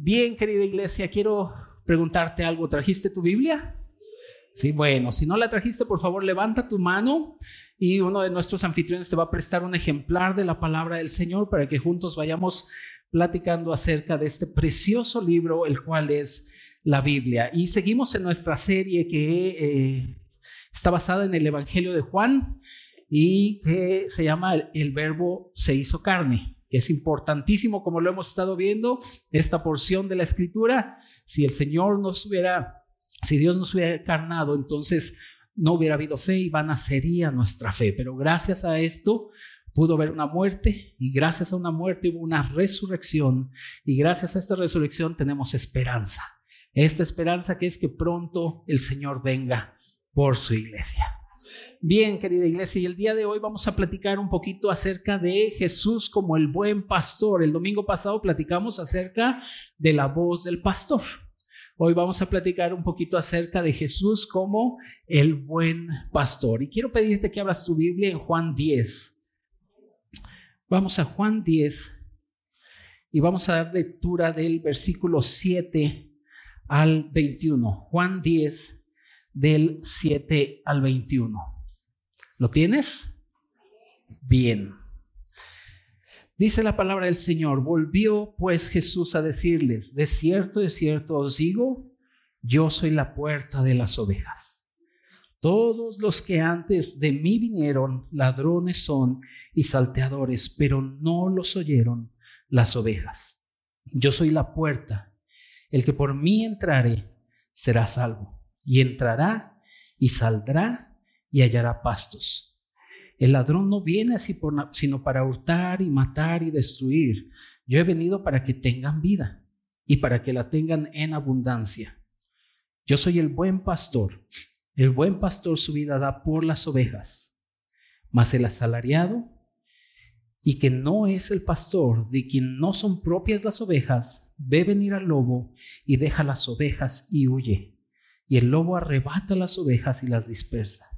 Bien, querida iglesia, quiero preguntarte algo. ¿Trajiste tu Biblia? Sí, bueno, si no la trajiste, por favor, levanta tu mano y uno de nuestros anfitriones te va a prestar un ejemplar de la palabra del Señor para que juntos vayamos platicando acerca de este precioso libro, el cual es la Biblia. Y seguimos en nuestra serie que eh, está basada en el Evangelio de Juan y que se llama El Verbo se hizo carne es importantísimo, como lo hemos estado viendo, esta porción de la escritura. Si el Señor nos hubiera, si Dios nos hubiera encarnado, entonces no hubiera habido fe y vana sería nuestra fe. Pero gracias a esto pudo haber una muerte y gracias a una muerte hubo una resurrección y gracias a esta resurrección tenemos esperanza. Esta esperanza que es que pronto el Señor venga por su iglesia. Bien, querida iglesia, y el día de hoy vamos a platicar un poquito acerca de Jesús como el buen pastor. El domingo pasado platicamos acerca de la voz del pastor. Hoy vamos a platicar un poquito acerca de Jesús como el buen pastor. Y quiero pedirte que abras tu Biblia en Juan 10. Vamos a Juan 10 y vamos a dar lectura del versículo 7 al 21. Juan 10 del 7 al 21. ¿Lo tienes? Bien. Dice la palabra del Señor, volvió pues Jesús a decirles, de cierto, de cierto os digo, yo soy la puerta de las ovejas. Todos los que antes de mí vinieron, ladrones son y salteadores, pero no los oyeron las ovejas. Yo soy la puerta. El que por mí entrare será salvo, y entrará y saldrá y hallará pastos. El ladrón no viene así sino para hurtar y matar y destruir. Yo he venido para que tengan vida y para que la tengan en abundancia. Yo soy el buen pastor. El buen pastor su vida da por las ovejas. Mas el asalariado y que no es el pastor, de quien no son propias las ovejas, ve venir al lobo y deja las ovejas y huye. Y el lobo arrebata las ovejas y las dispersa.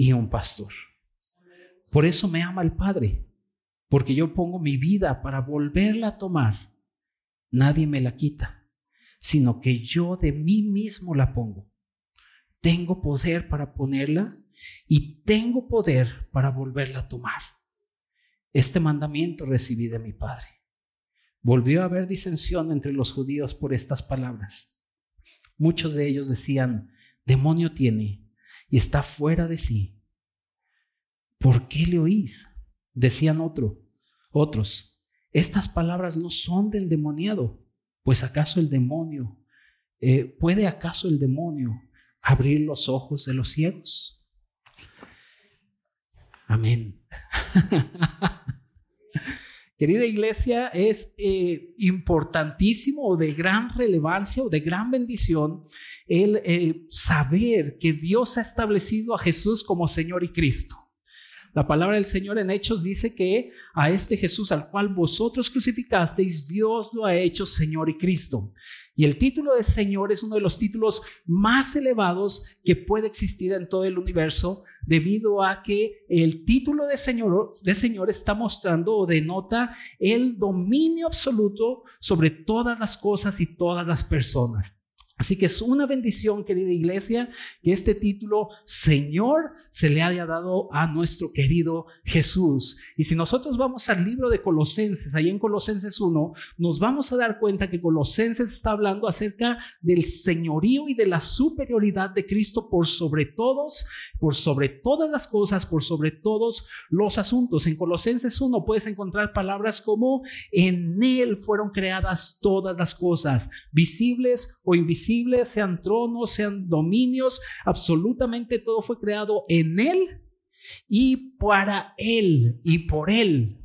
y un pastor. Por eso me ama el Padre, porque yo pongo mi vida para volverla a tomar. Nadie me la quita, sino que yo de mí mismo la pongo. Tengo poder para ponerla y tengo poder para volverla a tomar. Este mandamiento recibí de mi Padre. Volvió a haber disensión entre los judíos por estas palabras. Muchos de ellos decían, demonio tiene y está fuera de sí. ¿Por qué le oís? Decían otro, otros, estas palabras no son del demoniado, pues acaso el demonio, eh, ¿puede acaso el demonio abrir los ojos de los ciegos? Amén. Querida iglesia, es eh, importantísimo o de gran relevancia o de gran bendición el eh, saber que Dios ha establecido a Jesús como Señor y Cristo. La palabra del Señor en Hechos dice que a este Jesús al cual vosotros crucificasteis, Dios lo ha hecho Señor y Cristo. Y el título de Señor es uno de los títulos más elevados que puede existir en todo el universo debido a que el título de Señor, de Señor está mostrando o denota el dominio absoluto sobre todas las cosas y todas las personas. Así que es una bendición, querida iglesia, que este título Señor se le haya dado a nuestro querido Jesús. Y si nosotros vamos al libro de Colosenses, ahí en Colosenses 1, nos vamos a dar cuenta que Colosenses está hablando acerca del señorío y de la superioridad de Cristo por sobre todos, por sobre todas las cosas, por sobre todos los asuntos. En Colosenses 1 puedes encontrar palabras como en Él fueron creadas todas las cosas, visibles o invisibles sean tronos, sean dominios, absolutamente todo fue creado en Él y para Él y por Él.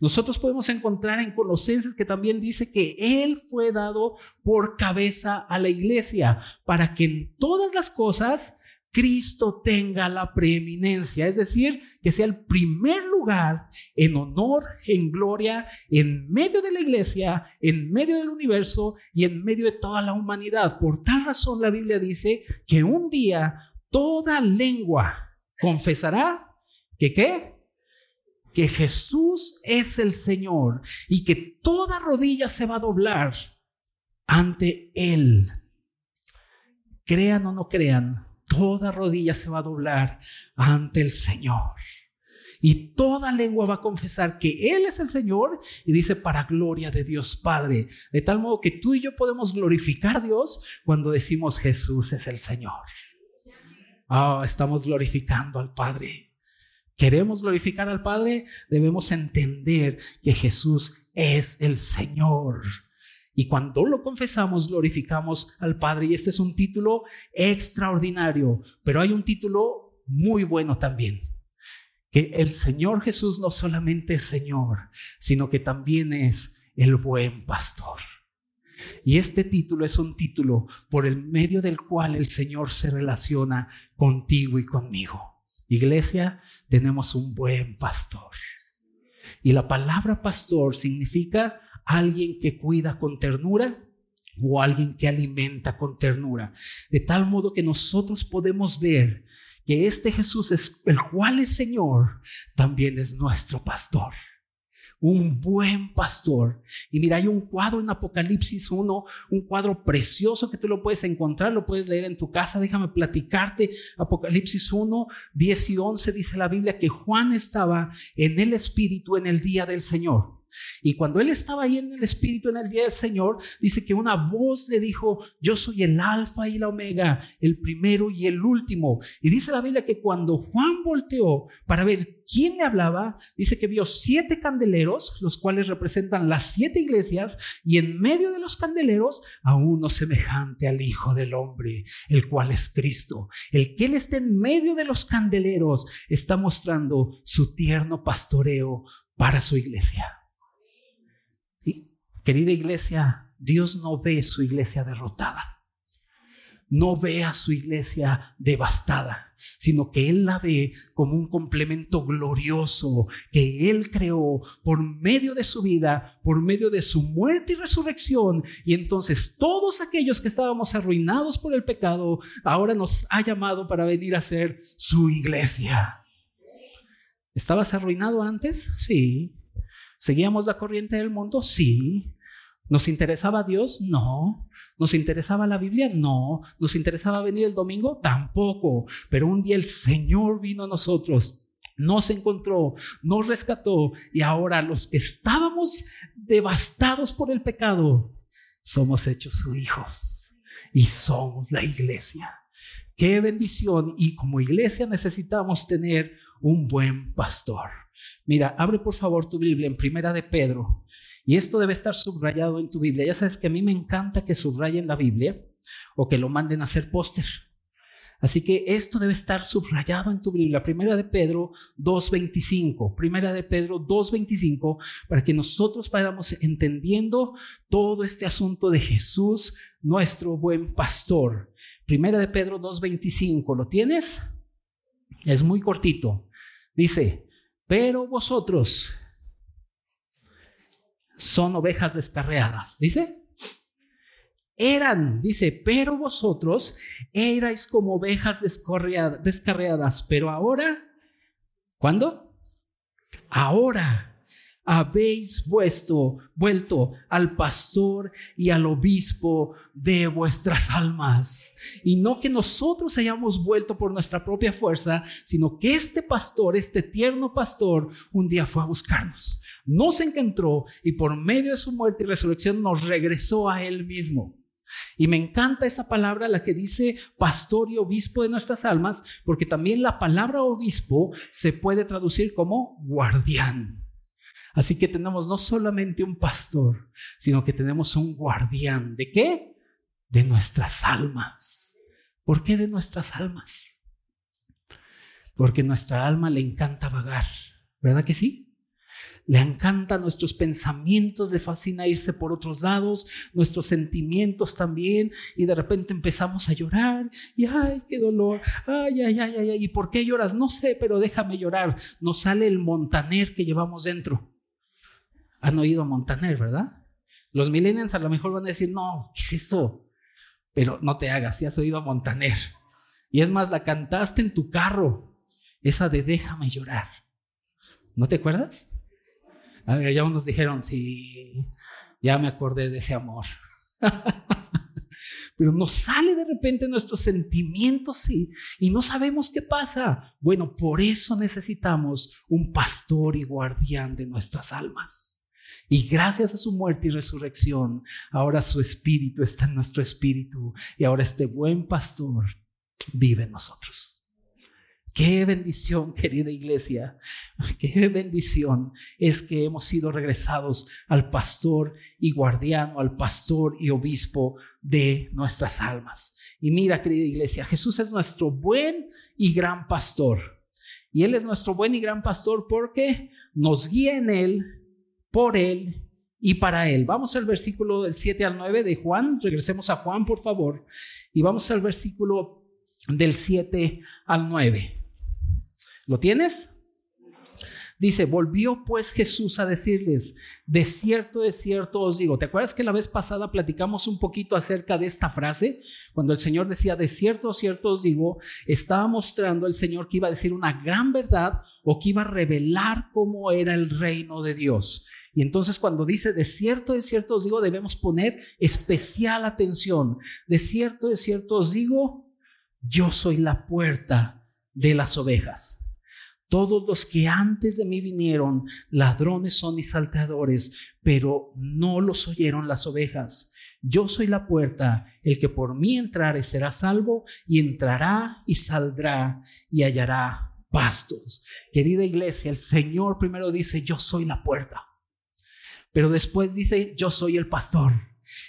Nosotros podemos encontrar en Colosenses que también dice que Él fue dado por cabeza a la iglesia para que en todas las cosas Cristo tenga la preeminencia, es decir, que sea el primer lugar en honor, en gloria, en medio de la iglesia, en medio del universo y en medio de toda la humanidad. Por tal razón la Biblia dice que un día toda lengua confesará que qué? Que Jesús es el Señor y que toda rodilla se va a doblar ante Él. Crean o no crean, toda rodilla se va a doblar ante el Señor. Y toda lengua va a confesar que Él es el Señor y dice para gloria de Dios Padre. De tal modo que tú y yo podemos glorificar a Dios cuando decimos Jesús es el Señor. Ah, estamos glorificando al Padre. Queremos glorificar al Padre, debemos entender que Jesús es el Señor. Y cuando lo confesamos, glorificamos al Padre. Y este es un título extraordinario, pero hay un título muy bueno también. Que el Señor Jesús no solamente es Señor, sino que también es el buen pastor. Y este título es un título por el medio del cual el Señor se relaciona contigo y conmigo. Iglesia, tenemos un buen pastor. Y la palabra pastor significa alguien que cuida con ternura o alguien que alimenta con ternura. De tal modo que nosotros podemos ver que este Jesús es el cual es Señor, también es nuestro pastor un buen pastor. Y mira, hay un cuadro en Apocalipsis 1, un cuadro precioso que tú lo puedes encontrar, lo puedes leer en tu casa. Déjame platicarte. Apocalipsis 1, 10 y 11 dice la Biblia que Juan estaba en el Espíritu en el día del Señor. Y cuando él estaba ahí en el Espíritu en el día del Señor, dice que una voz le dijo, yo soy el alfa y la omega, el primero y el último. Y dice la Biblia que cuando Juan volteó para ver quién le hablaba, dice que vio siete candeleros, los cuales representan las siete iglesias, y en medio de los candeleros a uno semejante al Hijo del Hombre, el cual es Cristo. El que él esté en medio de los candeleros está mostrando su tierno pastoreo para su iglesia. Querida iglesia, Dios no ve su iglesia derrotada. No ve a su iglesia devastada, sino que Él la ve como un complemento glorioso que Él creó por medio de su vida, por medio de su muerte y resurrección. Y entonces todos aquellos que estábamos arruinados por el pecado, ahora nos ha llamado para venir a ser su iglesia. ¿Estabas arruinado antes? Sí. ¿Seguíamos la corriente del mundo? Sí. ¿Nos interesaba Dios? No. ¿Nos interesaba la Biblia? No. ¿Nos interesaba venir el domingo? Tampoco. Pero un día el Señor vino a nosotros, nos encontró, nos rescató y ahora los que estábamos devastados por el pecado, somos hechos sus hijos y somos la iglesia. Qué bendición y como iglesia necesitamos tener un buen pastor. Mira, abre por favor tu Biblia en Primera de Pedro y esto debe estar subrayado en tu Biblia. Ya sabes que a mí me encanta que subrayen la Biblia o que lo manden a hacer póster. Así que esto debe estar subrayado en tu Biblia. Primera de Pedro 2.25. Primera de Pedro 2.25 para que nosotros vayamos entendiendo todo este asunto de Jesús, nuestro buen pastor. Primera de Pedro 2.25. ¿Lo tienes? Es muy cortito. Dice, pero vosotros son ovejas descarriadas. Dice, eran, dice, pero vosotros erais como ovejas descarriadas, pero ahora, ¿cuándo? Ahora habéis vuelto al pastor y al obispo de vuestras almas. Y no que nosotros hayamos vuelto por nuestra propia fuerza, sino que este pastor, este tierno pastor, un día fue a buscarnos, nos encontró y por medio de su muerte y resurrección nos regresó a él mismo. Y me encanta esa palabra, la que dice pastor y obispo de nuestras almas, porque también la palabra obispo se puede traducir como guardián. Así que tenemos no solamente un pastor, sino que tenemos un guardián. ¿De qué? De nuestras almas. ¿Por qué de nuestras almas? Porque nuestra alma le encanta vagar, ¿verdad que sí? Le encantan nuestros pensamientos, le fascina irse por otros lados, nuestros sentimientos también, y de repente empezamos a llorar, y ay, qué dolor, ay, ay, ay, ay, ay, ¿y por qué lloras? No sé, pero déjame llorar. Nos sale el montaner que llevamos dentro. Han oído Montaner, ¿verdad? Los millennials a lo mejor van a decir, no, ¿qué es eso? Pero no te hagas, si has oído a Montaner. Y es más, la cantaste en tu carro, esa de déjame llorar. ¿No te acuerdas? Ya unos dijeron, sí, ya me acordé de ese amor. Pero nos sale de repente nuestros sentimientos sí, y no sabemos qué pasa. Bueno, por eso necesitamos un pastor y guardián de nuestras almas. Y gracias a su muerte y resurrección, ahora su espíritu está en nuestro espíritu y ahora este buen pastor vive en nosotros. Qué bendición, querida iglesia. Qué bendición es que hemos sido regresados al pastor y guardián, al pastor y obispo de nuestras almas. Y mira, querida iglesia, Jesús es nuestro buen y gran pastor. Y Él es nuestro buen y gran pastor porque nos guía en Él por Él y para Él. Vamos al versículo del 7 al 9 de Juan. Regresemos a Juan, por favor. Y vamos al versículo del 7 al 9. ¿Lo tienes? Dice, volvió pues Jesús a decirles, de cierto, de cierto os digo. ¿Te acuerdas que la vez pasada platicamos un poquito acerca de esta frase? Cuando el Señor decía, de cierto, de cierto os digo, estaba mostrando el Señor que iba a decir una gran verdad o que iba a revelar cómo era el reino de Dios. Y entonces cuando dice de cierto, de cierto os digo, debemos poner especial atención. De cierto, de cierto os digo, yo soy la puerta de las ovejas. Todos los que antes de mí vinieron, ladrones son y salteadores, pero no los oyeron las ovejas. Yo soy la puerta, el que por mí entrare será salvo y entrará y saldrá y hallará pastos. Querida iglesia, el Señor primero dice, yo soy la puerta. Pero después dice, yo soy el pastor.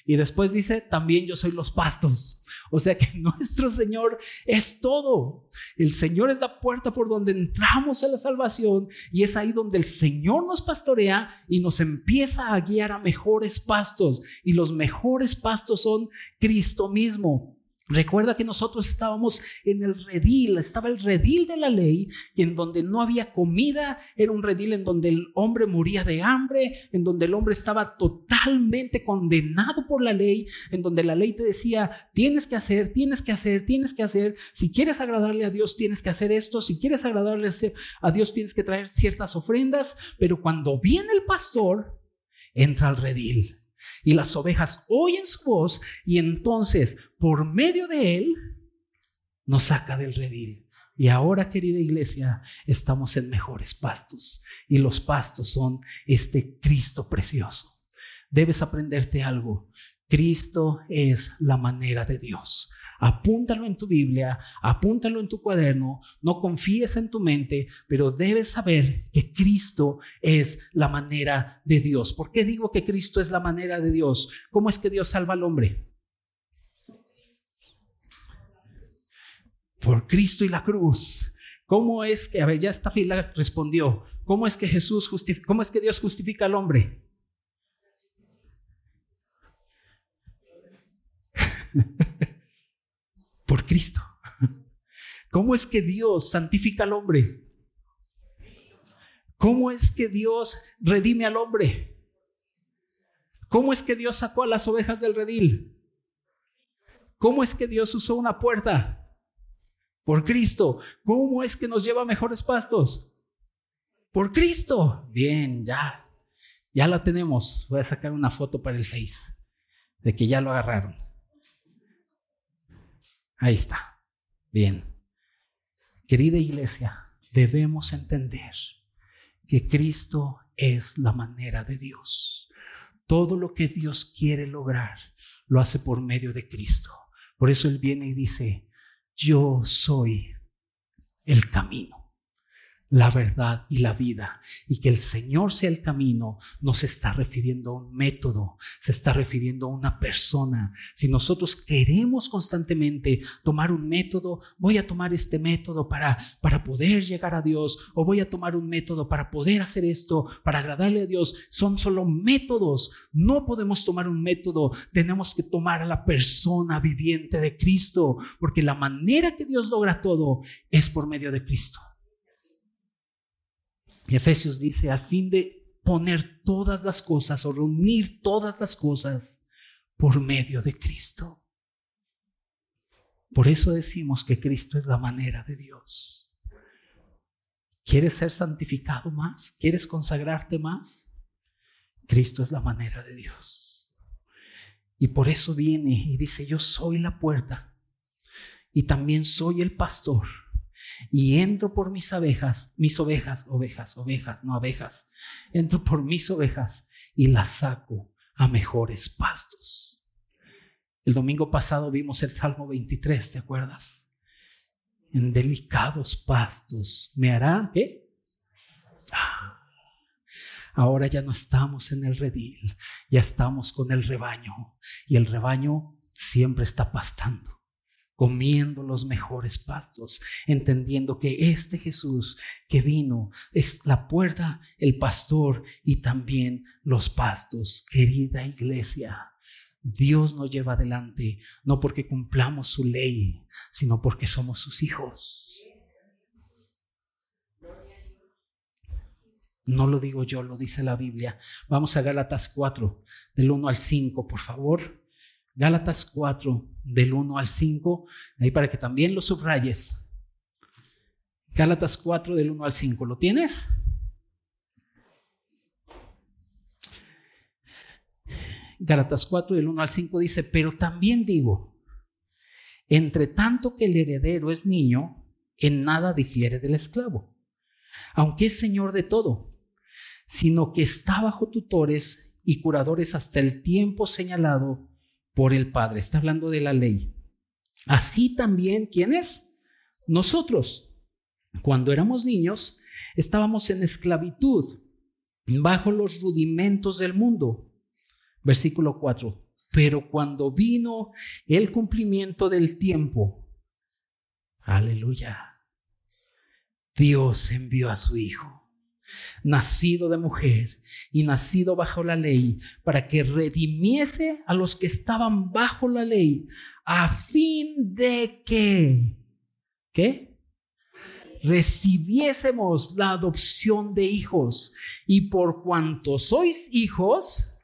Y después dice, también yo soy los pastos. O sea que nuestro Señor es todo. El Señor es la puerta por donde entramos a la salvación y es ahí donde el Señor nos pastorea y nos empieza a guiar a mejores pastos. Y los mejores pastos son Cristo mismo. Recuerda que nosotros estábamos en el redil, estaba el redil de la ley, y en donde no había comida, era un redil en donde el hombre moría de hambre, en donde el hombre estaba totalmente condenado por la ley, en donde la ley te decía, tienes que hacer, tienes que hacer, tienes que hacer, si quieres agradarle a Dios, tienes que hacer esto, si quieres agradarle a Dios, tienes que traer ciertas ofrendas, pero cuando viene el pastor, entra al redil y las ovejas oyen su voz y entonces por medio de él nos saca del redil. Y ahora, querida iglesia, estamos en mejores pastos y los pastos son este Cristo precioso. Debes aprenderte algo. Cristo es la manera de Dios. Apúntalo en tu Biblia, apúntalo en tu cuaderno, no confíes en tu mente, pero debes saber que Cristo es la manera de Dios. ¿Por qué digo que Cristo es la manera de Dios? ¿Cómo es que Dios salva al hombre? Por Cristo y la cruz. ¿Cómo es que, a ver, ya esta fila respondió, ¿cómo es que Jesús justifica, cómo es que Dios justifica al hombre? por Cristo. ¿Cómo es que Dios santifica al hombre? ¿Cómo es que Dios redime al hombre? ¿Cómo es que Dios sacó a las ovejas del redil? ¿Cómo es que Dios usó una puerta? Por Cristo. ¿Cómo es que nos lleva a mejores pastos? Por Cristo. Bien, ya. Ya la tenemos. Voy a sacar una foto para el Face de que ya lo agarraron. Ahí está. Bien. Querida iglesia, debemos entender que Cristo es la manera de Dios. Todo lo que Dios quiere lograr lo hace por medio de Cristo. Por eso Él viene y dice, yo soy el camino, la verdad y la vida. Y que el Señor sea el camino no se está refiriendo a un método, se está refiriendo a una persona. Si nosotros queremos constantemente tomar un método, voy a tomar este método para, para poder llegar a Dios, o voy a tomar un método para poder hacer esto, para agradarle a Dios, son solo métodos. No podemos tomar un método, tenemos que tomar a la persona viviente de Cristo, porque la manera que Dios logra todo es por medio de Cristo. Efesios dice, al fin de poner todas las cosas o reunir todas las cosas por medio de Cristo. Por eso decimos que Cristo es la manera de Dios. ¿Quieres ser santificado más? ¿Quieres consagrarte más? Cristo es la manera de Dios. Y por eso viene y dice, yo soy la puerta y también soy el pastor y entro por mis abejas, mis ovejas, ovejas, ovejas, no abejas. Entro por mis ovejas y las saco a mejores pastos. El domingo pasado vimos el Salmo 23, ¿te acuerdas? En delicados pastos me hará, ¿qué? Ah, ahora ya no estamos en el redil, ya estamos con el rebaño y el rebaño siempre está pastando comiendo los mejores pastos, entendiendo que este Jesús que vino es la puerta, el pastor y también los pastos. Querida iglesia, Dios nos lleva adelante no porque cumplamos su ley, sino porque somos sus hijos. No lo digo yo, lo dice la Biblia. Vamos a Gálatas 4, del 1 al 5, por favor. Gálatas 4, del 1 al 5, ahí para que también lo subrayes. Gálatas 4, del 1 al 5, ¿lo tienes? Gálatas 4, del 1 al 5 dice, pero también digo, entre tanto que el heredero es niño, en nada difiere del esclavo, aunque es señor de todo, sino que está bajo tutores y curadores hasta el tiempo señalado por el Padre. Está hablando de la ley. Así también, ¿quiénes? Nosotros. Cuando éramos niños, estábamos en esclavitud, bajo los rudimentos del mundo. Versículo 4. Pero cuando vino el cumplimiento del tiempo, aleluya, Dios envió a su Hijo nacido de mujer y nacido bajo la ley, para que redimiese a los que estaban bajo la ley, a fin de que, ¿qué? Recibiésemos la adopción de hijos. Y por cuanto sois hijos,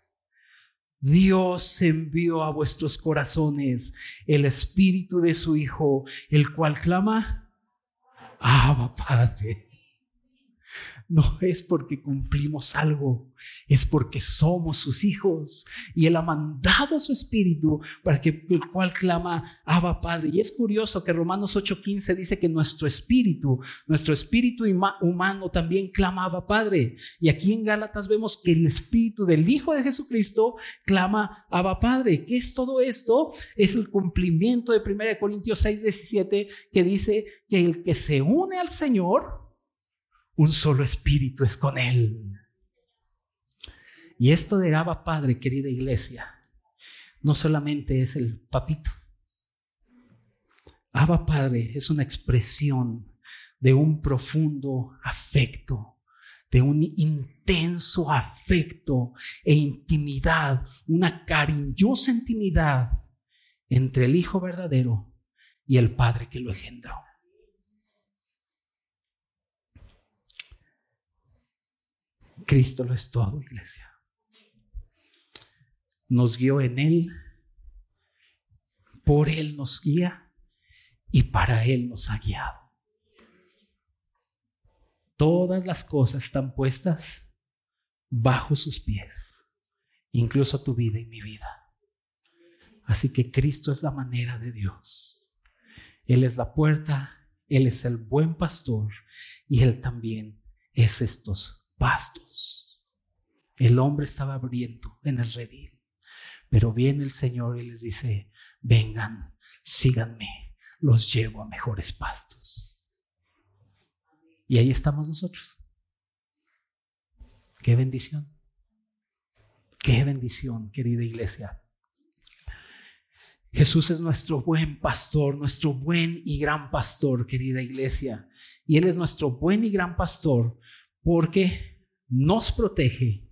Dios envió a vuestros corazones el espíritu de su Hijo, el cual clama, Abba Padre. No es porque cumplimos algo, es porque somos sus hijos. Y Él ha mandado su espíritu para que el cual clama Abba Padre. Y es curioso que Romanos 8:15 dice que nuestro espíritu, nuestro espíritu humano también clama Abba Padre. Y aquí en Gálatas vemos que el espíritu del Hijo de Jesucristo clama Abba Padre. ¿Qué es todo esto? Es el cumplimiento de 1 Corintios 6:17 que dice que el que se une al Señor, un solo espíritu es con Él. Y esto de Abba Padre, querida iglesia, no solamente es el papito. Abba Padre es una expresión de un profundo afecto, de un intenso afecto e intimidad, una cariñosa intimidad entre el Hijo verdadero y el Padre que lo engendró. Cristo lo es todo, iglesia. Nos guió en Él, por Él nos guía y para Él nos ha guiado. Todas las cosas están puestas bajo sus pies, incluso tu vida y mi vida. Así que Cristo es la manera de Dios. Él es la puerta, Él es el buen pastor y Él también es estos pastos. El hombre estaba abriendo en el redil, pero viene el Señor y les dice, vengan, síganme, los llevo a mejores pastos. Y ahí estamos nosotros. Qué bendición. Qué bendición, querida iglesia. Jesús es nuestro buen pastor, nuestro buen y gran pastor, querida iglesia. Y Él es nuestro buen y gran pastor porque nos protege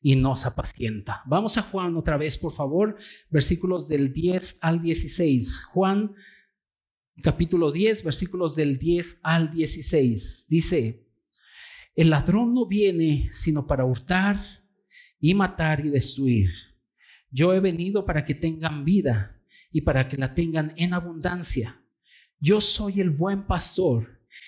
y nos apacienta. Vamos a Juan otra vez, por favor, versículos del 10 al 16. Juan capítulo 10, versículos del 10 al 16. Dice, el ladrón no viene sino para hurtar y matar y destruir. Yo he venido para que tengan vida y para que la tengan en abundancia. Yo soy el buen pastor.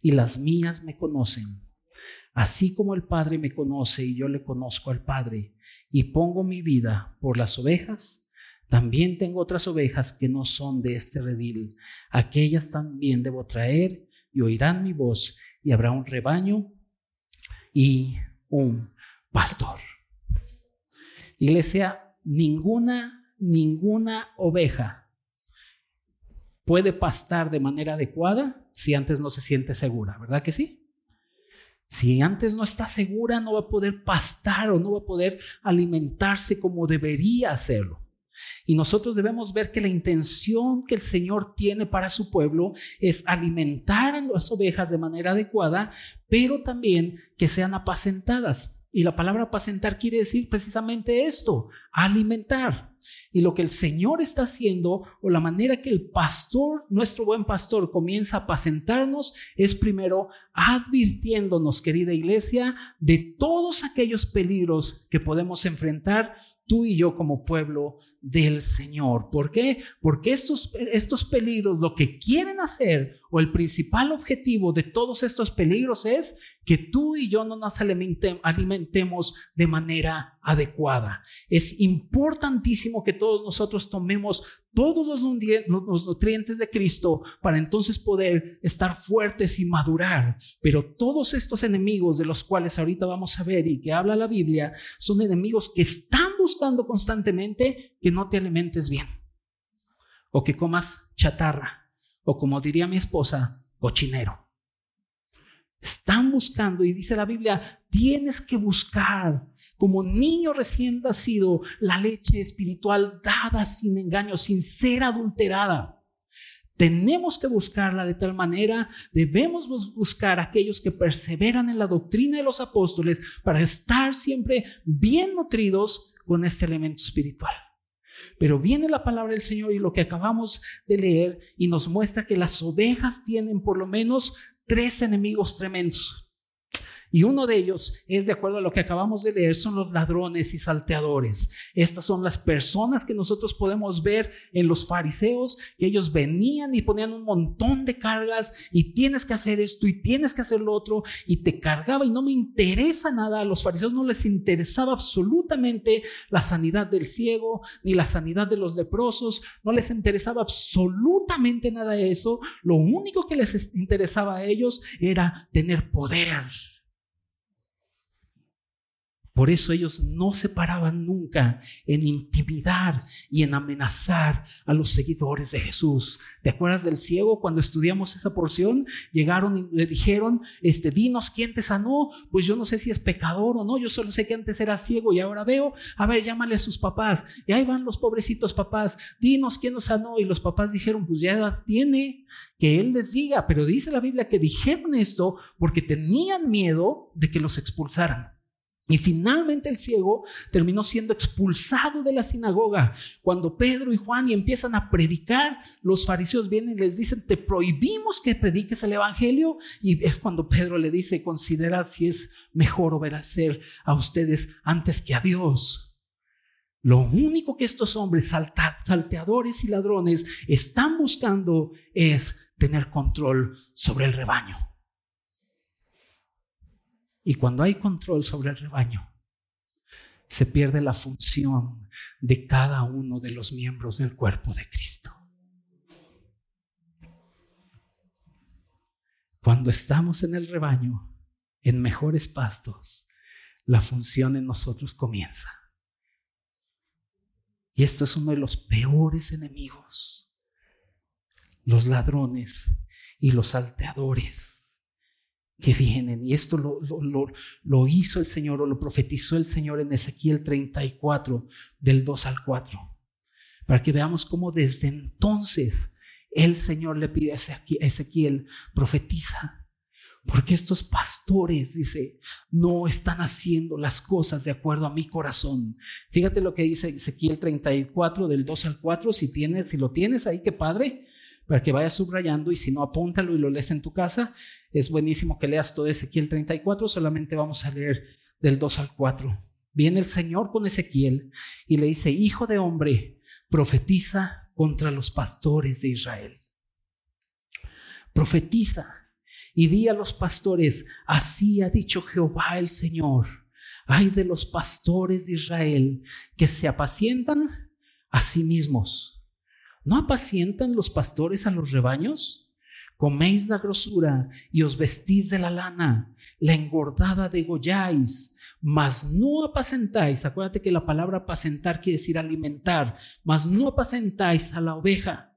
y las mías me conocen. Así como el Padre me conoce y yo le conozco al Padre y pongo mi vida por las ovejas, también tengo otras ovejas que no son de este redil. Aquellas también debo traer y oirán mi voz y habrá un rebaño y un pastor. Iglesia, ninguna, ninguna oveja puede pastar de manera adecuada si antes no se siente segura, ¿verdad que sí? Si antes no está segura, no va a poder pastar o no va a poder alimentarse como debería hacerlo. Y nosotros debemos ver que la intención que el Señor tiene para su pueblo es alimentar a las ovejas de manera adecuada, pero también que sean apacentadas. Y la palabra apacentar quiere decir precisamente esto, alimentar. Y lo que el Señor está haciendo, o la manera que el pastor, nuestro buen pastor, comienza a apacentarnos, es primero advirtiéndonos, querida iglesia, de todos aquellos peligros que podemos enfrentar tú y yo como pueblo del Señor. ¿Por qué? Porque estos, estos peligros lo que quieren hacer o el principal objetivo de todos estos peligros es que tú y yo no nos alimentemos de manera adecuada. Es importantísimo que todos nosotros tomemos todos los nutrientes de Cristo para entonces poder estar fuertes y madurar. Pero todos estos enemigos de los cuales ahorita vamos a ver y que habla la Biblia son enemigos que están buscando constantemente que no te alimentes bien o que comas chatarra o como diría mi esposa, cochinero. Están buscando y dice la Biblia, tienes que buscar como niño recién nacido la leche espiritual dada sin engaño, sin ser adulterada. Tenemos que buscarla de tal manera, debemos buscar aquellos que perseveran en la doctrina de los apóstoles para estar siempre bien nutridos con este elemento espiritual. Pero viene la palabra del Señor y lo que acabamos de leer y nos muestra que las ovejas tienen por lo menos tres enemigos tremendos. Y uno de ellos es, de acuerdo a lo que acabamos de leer, son los ladrones y salteadores. Estas son las personas que nosotros podemos ver en los fariseos, que ellos venían y ponían un montón de cargas y tienes que hacer esto y tienes que hacer lo otro y te cargaba y no me interesa nada. A los fariseos no les interesaba absolutamente la sanidad del ciego ni la sanidad de los leprosos, no les interesaba absolutamente nada de eso. Lo único que les interesaba a ellos era tener poder por eso ellos no se paraban nunca en intimidar y en amenazar a los seguidores de Jesús. ¿Te acuerdas del ciego cuando estudiamos esa porción? Llegaron y le dijeron, este, dinos quién te sanó. Pues yo no sé si es pecador o no. Yo solo sé que antes era ciego y ahora veo. A ver, llámale a sus papás. Y ahí van los pobrecitos papás. Dinos quién nos sanó. Y los papás dijeron, pues ya edad tiene que él les diga. Pero dice la Biblia que dijeron esto porque tenían miedo de que los expulsaran. Y finalmente el ciego terminó siendo expulsado de la sinagoga. Cuando Pedro y Juan y empiezan a predicar, los fariseos vienen y les dicen, te prohibimos que prediques el Evangelio. Y es cuando Pedro le dice, considerad si es mejor obedecer a ustedes antes que a Dios. Lo único que estos hombres salteadores y ladrones están buscando es tener control sobre el rebaño. Y cuando hay control sobre el rebaño, se pierde la función de cada uno de los miembros del cuerpo de Cristo. Cuando estamos en el rebaño, en mejores pastos, la función en nosotros comienza. Y esto es uno de los peores enemigos, los ladrones y los salteadores que vienen. Y esto lo, lo, hizo el Señor o lo profetizó el Señor en Ezequiel 34, del 2 al 4, para que veamos cómo desde entonces el Señor le pide a Ezequiel, profetiza. Porque estos pastores, dice, no están haciendo las cosas de acuerdo a mi corazón. Fíjate lo que dice Ezequiel 34 del 2 al 4, si tienes, si lo tienes ahí, qué padre, para que vayas subrayando y si no, apúntalo y lo lees en tu casa. Es buenísimo que leas todo Ezequiel 34, solamente vamos a leer del 2 al 4. Viene el Señor con Ezequiel y le dice, hijo de hombre, profetiza contra los pastores de Israel. Profetiza y di a los pastores, así ha dicho Jehová el Señor. Hay de los pastores de Israel que se apacientan a sí mismos. ¿No apacientan los pastores a los rebaños? Coméis la grosura y os vestís de la lana, la engordada degolláis mas no apacentáis, acuérdate que la palabra apacentar quiere decir alimentar, mas no apacentáis a la oveja,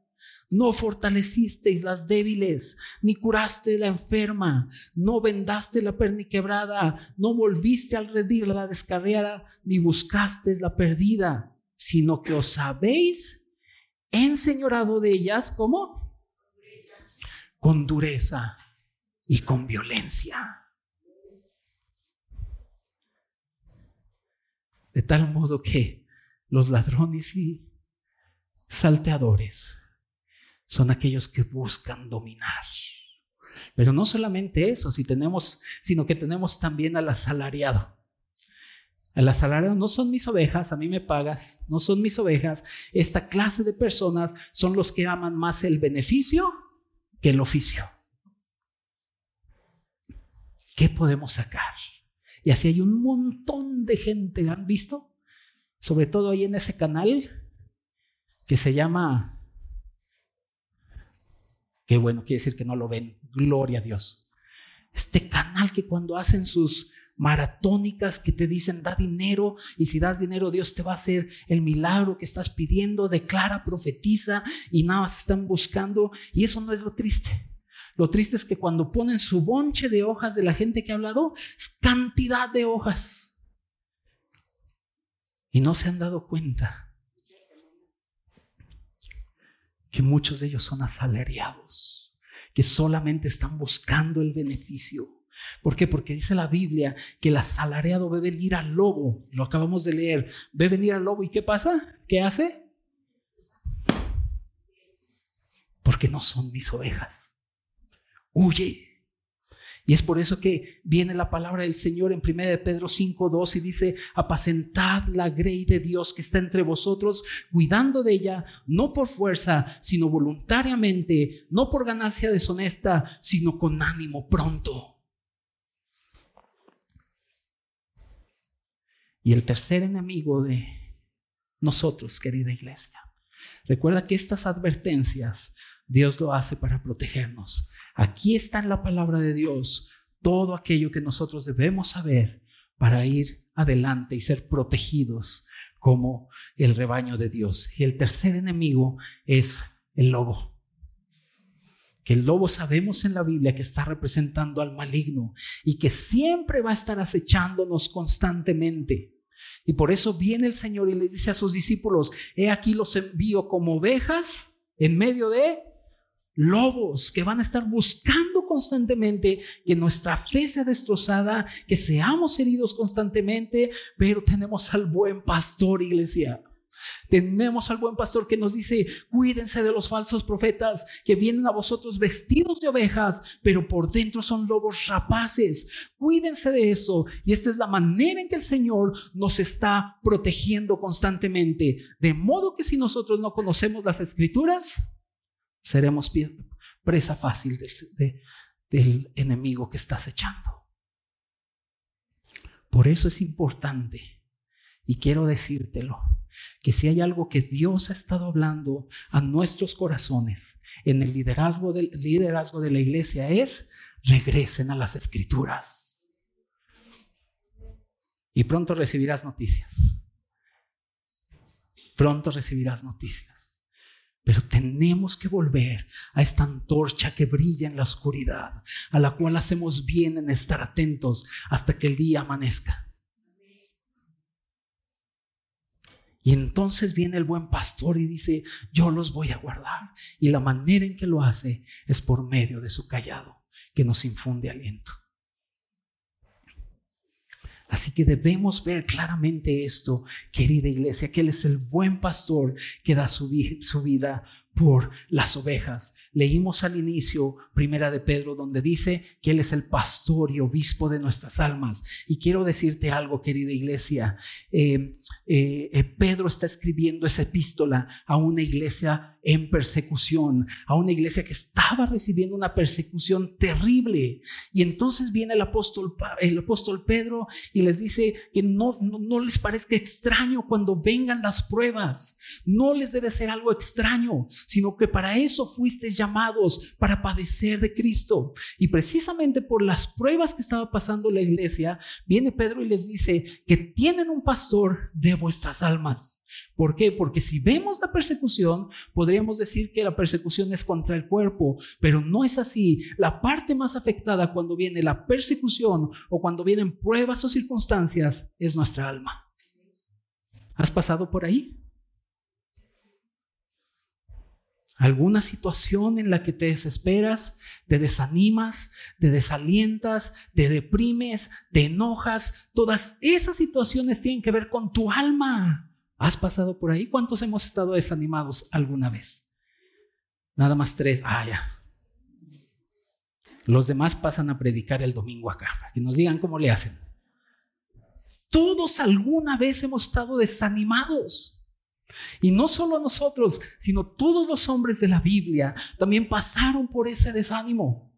no fortalecisteis las débiles, ni curaste la enferma, no vendaste la perniquebrada, no volviste al redir la descarriada, ni buscaste la perdida, sino que os habéis enseñorado de ellas como con dureza y con violencia. De tal modo que los ladrones y salteadores son aquellos que buscan dominar. Pero no solamente eso, si tenemos, sino que tenemos también al asalariado. Al asalariado no son mis ovejas, a mí me pagas, no son mis ovejas. Esta clase de personas son los que aman más el beneficio que el oficio. ¿Qué podemos sacar? Y así hay un montón de gente, ¿han visto? Sobre todo ahí en ese canal que se llama, qué bueno, quiere decir que no lo ven, gloria a Dios. Este canal que cuando hacen sus maratónicas que te dicen da dinero y si das dinero Dios te va a hacer el milagro que estás pidiendo, declara, profetiza y nada más están buscando y eso no es lo triste. Lo triste es que cuando ponen su bonche de hojas de la gente que ha hablado, cantidad de hojas. Y no se han dado cuenta que muchos de ellos son asalariados, que solamente están buscando el beneficio. ¿Por qué? Porque dice la Biblia que el asalariado ve venir al lobo. Lo acabamos de leer. Ve venir al lobo y ¿qué pasa? ¿Qué hace? Porque no son mis ovejas huye. Y es por eso que viene la palabra del Señor en 1 de Pedro 5:2 y dice, apacentad la grey de Dios que está entre vosotros, cuidando de ella, no por fuerza, sino voluntariamente, no por ganancia deshonesta, sino con ánimo pronto. Y el tercer enemigo de nosotros, querida iglesia, recuerda que estas advertencias Dios lo hace para protegernos Aquí está en la palabra de Dios todo aquello que nosotros debemos saber para ir adelante y ser protegidos como el rebaño de Dios. Y el tercer enemigo es el lobo. Que el lobo sabemos en la Biblia que está representando al maligno y que siempre va a estar acechándonos constantemente. Y por eso viene el Señor y le dice a sus discípulos, he aquí los envío como ovejas en medio de lobos que van a estar buscando constantemente que nuestra fe sea destrozada, que seamos heridos constantemente, pero tenemos al buen pastor, iglesia. Tenemos al buen pastor que nos dice, cuídense de los falsos profetas que vienen a vosotros vestidos de ovejas, pero por dentro son lobos rapaces. Cuídense de eso. Y esta es la manera en que el Señor nos está protegiendo constantemente. De modo que si nosotros no conocemos las escrituras, seremos presa fácil del, enemigo que estás echando. Por eso es importante, y quiero decírtelo, que si hay algo que Dios ha estado hablando a nuestros corazones en el liderazgo, del, liderazgo de la iglesia es, regresen a las escrituras. Y pronto recibirás noticias. Pronto recibirás noticias. Pero tenemos que volver a esta antorcha que brilla en la oscuridad, a la cual hacemos bien en estar atentos hasta que el día amanezca. Y entonces viene el buen pastor y dice, yo los voy a guardar. Y la manera en que lo hace es por medio de su callado, que nos infunde aliento. Así que debemos ver claramente esto, querida iglesia, que Él es el buen pastor que da su, vida por las ovejas. Leímos al inicio, primera de Pedro, donde dice que Él es el pastor y obispo de nuestras almas. Y quiero decirte algo, querida iglesia. Eh, eh, eh, Pedro está escribiendo esa epístola a una iglesia en persecución, a una iglesia que estaba recibiendo una persecución terrible. Y entonces viene el apóstol, el apóstol Pedro y les dice que no, no, les parezca extraño cuando vengan las pruebas. No les debe ser algo extraño, sino que para eso fuiste llamados, para padecer de Cristo. Y precisamente por las pruebas que estaba pasando la iglesia, viene Pedro y les dice que tienen un pastor de vuestras almas. ¿Por qué? Porque si vemos la persecución, podríamos decir que la persecución es contra el cuerpo, pero no es así. La parte más afectada cuando viene la persecución o cuando vienen pruebas o circunstancias es nuestra alma. ¿Has pasado por ahí? Alguna situación en la que te desesperas, te desanimas, te desalientas, te deprimes, te enojas, todas esas situaciones tienen que ver con tu alma. ¿Has pasado por ahí? ¿Cuántos hemos estado desanimados alguna vez? Nada más tres. Ah, ya. Los demás pasan a predicar el domingo acá, para que nos digan cómo le hacen. Todos alguna vez hemos estado desanimados. Y no solo nosotros, sino todos los hombres de la Biblia también pasaron por ese desánimo.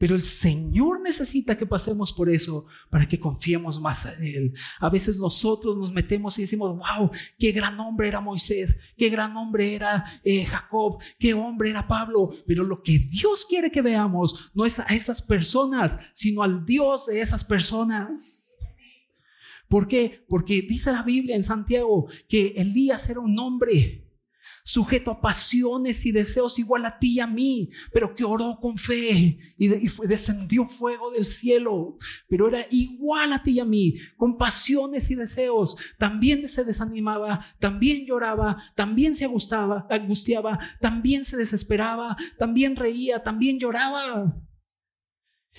Pero el Señor necesita que pasemos por eso para que confiemos más en Él. A veces nosotros nos metemos y decimos, wow, qué gran hombre era Moisés, qué gran hombre era eh, Jacob, qué hombre era Pablo. Pero lo que Dios quiere que veamos no es a esas personas, sino al Dios de esas personas. ¿Por qué? Porque dice la Biblia en Santiago que Elías era un hombre sujeto a pasiones y deseos igual a ti y a mí, pero que oró con fe y, descendió fuego del cielo, pero era igual a ti y a mí, con pasiones y deseos. También se desanimaba, también lloraba, también se angustiaba, angustiaba también se desesperaba, también reía, también lloraba.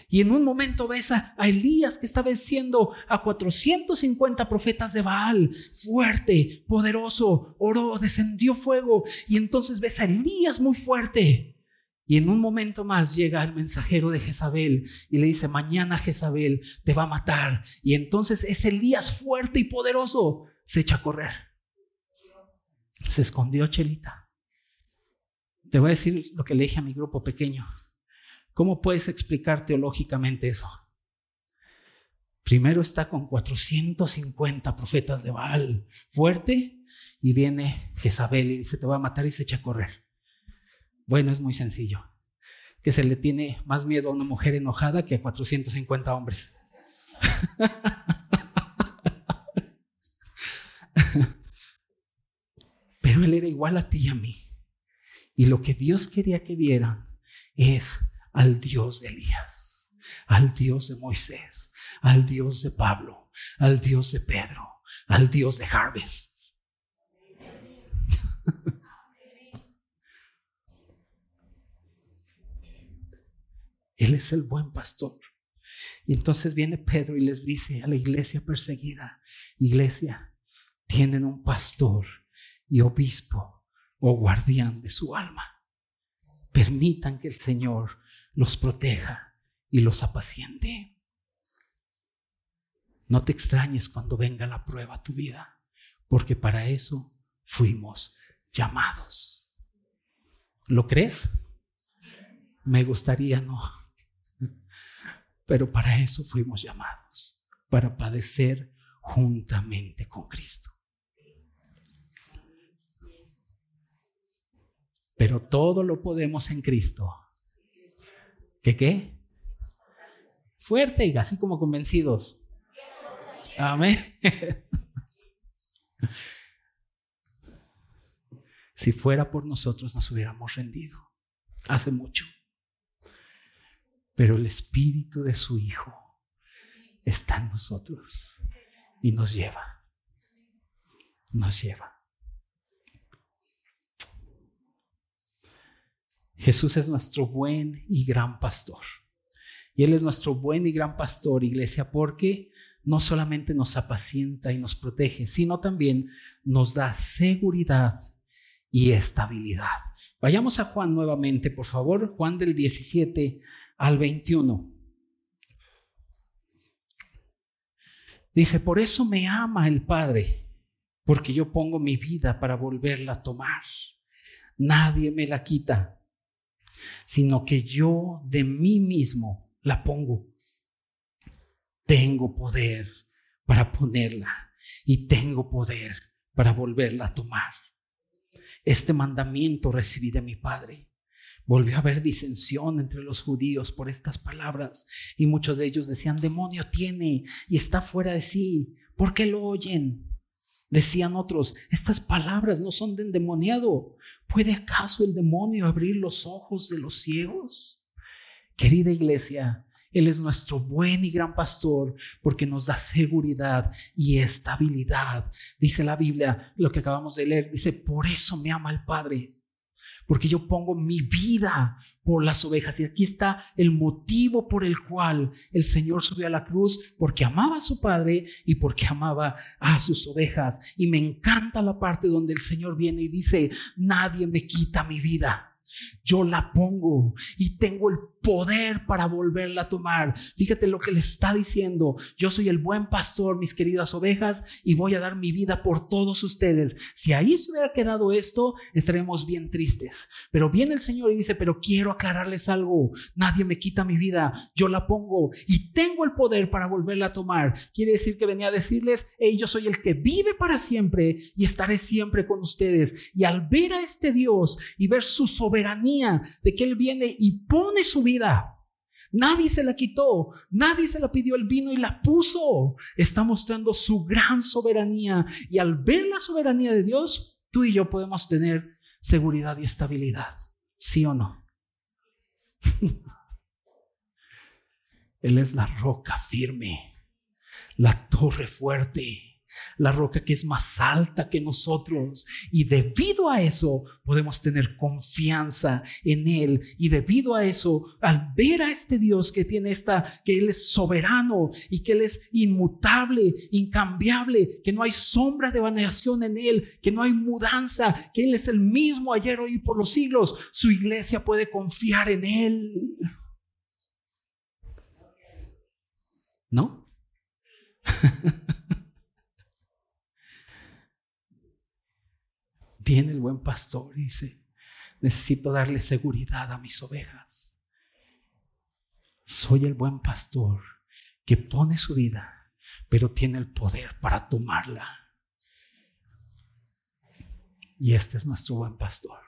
Y en un momento ves a, Elías que está venciendo a 450 profetas de Baal, fuerte, poderoso, oró, descendió fuego. Y entonces ves a Elías muy fuerte. Y en un momento más llega el mensajero de Jezabel y le dice, mañana Jezabel te va a matar. Y entonces ese Elías fuerte y poderoso se echa a correr. Se escondió Chelita. Te voy a decir lo que le dije a mi grupo pequeño. ¿Cómo puedes explicar teológicamente eso? Primero está con 450 profetas de Baal, fuerte, y viene Jezabel y dice, te va a matar y se echa a correr. Bueno, es muy sencillo, que se le tiene más miedo a una mujer enojada que a 450 hombres. Pero él era igual a ti y a mí. Y lo que Dios quería que vieran es al Dios de Elías, al Dios de Moisés, al Dios de Pablo, al Dios de Pedro, al Dios de Harvest. Él es el buen pastor. Y entonces viene Pedro y les dice a la iglesia perseguida, iglesia, tienen un pastor y obispo o guardián de su alma. Permitan que el Señor los proteja y los apaciente. No te extrañes cuando venga la prueba a tu vida, porque para eso fuimos llamados. ¿Lo crees? Me gustaría no, pero para eso fuimos llamados, para padecer juntamente con Cristo. Pero todo lo podemos en Cristo. ¿Qué qué? Fuerte y así como convencidos. Amén. si fuera por nosotros nos hubiéramos rendido hace mucho. Pero el espíritu de su Hijo está en nosotros y nos lleva. Nos lleva. Jesús es nuestro buen y gran pastor. Y Él es nuestro buen y gran pastor, iglesia, porque no solamente nos apacienta y nos protege, sino también nos da seguridad y estabilidad. Vayamos a Juan nuevamente, por favor, Juan del 17 al 21. Dice, por eso me ama el Padre, porque yo pongo mi vida para volverla a tomar. Nadie me la quita, sino que yo de mí mismo la pongo. Tengo poder para ponerla y tengo poder para volverla a tomar. Este mandamiento recibí de mi Padre. Volvió a haber disensión entre los judíos por estas palabras y muchos de ellos decían, demonio tiene y está fuera de sí. ¿Por qué lo oyen? Decían otros, estas palabras no son de endemoniado. ¿Puede acaso el demonio abrir los ojos de los ciegos? Querida iglesia, él es nuestro buen y gran pastor porque nos da seguridad y estabilidad. Dice la Biblia, lo que acabamos de leer, dice, por eso me ama el Padre, porque yo pongo mi vida por las ovejas. Y aquí está el motivo por el cual el Señor subió a la cruz, porque amaba a su Padre y porque amaba a sus ovejas. Y me encanta la parte donde el Señor viene y dice, nadie me quita mi vida. Yo la pongo y tengo el poder para volverla a tomar. Fíjate lo que le está diciendo. Yo soy el buen pastor, mis queridas ovejas, y voy a dar mi vida por todos ustedes. Si ahí se hubiera quedado esto, estaremos bien tristes. Pero viene el Señor y dice, pero quiero aclararles algo. Nadie me quita mi vida. Yo la pongo y tengo el poder para volverla a tomar. Quiere decir que venía a decirles, hey, yo soy el que vive para siempre y estaré siempre con ustedes. Y al ver a este Dios y ver su soberanía de que Él viene y pone su vida, Nadie se la quitó, nadie se la pidió, el vino y la puso. Está mostrando su gran soberanía y al ver la soberanía de Dios, tú y yo podemos tener seguridad y estabilidad. ¿Sí o no? Él es la roca firme, la torre fuerte la roca que es más alta que nosotros. Y debido a eso podemos tener confianza en Él. Y debido a eso, al ver a este Dios que tiene esta, que Él es soberano y que Él es inmutable, incambiable, que no hay sombra de variación en Él, que no hay mudanza, que Él es el mismo ayer, hoy y por los siglos, su iglesia puede confiar en Él. ¿No? Viene el buen pastor dice, necesito darle seguridad a mis ovejas. Soy el buen pastor que pone su vida, pero tiene el poder para tomarla. Y este es nuestro buen pastor.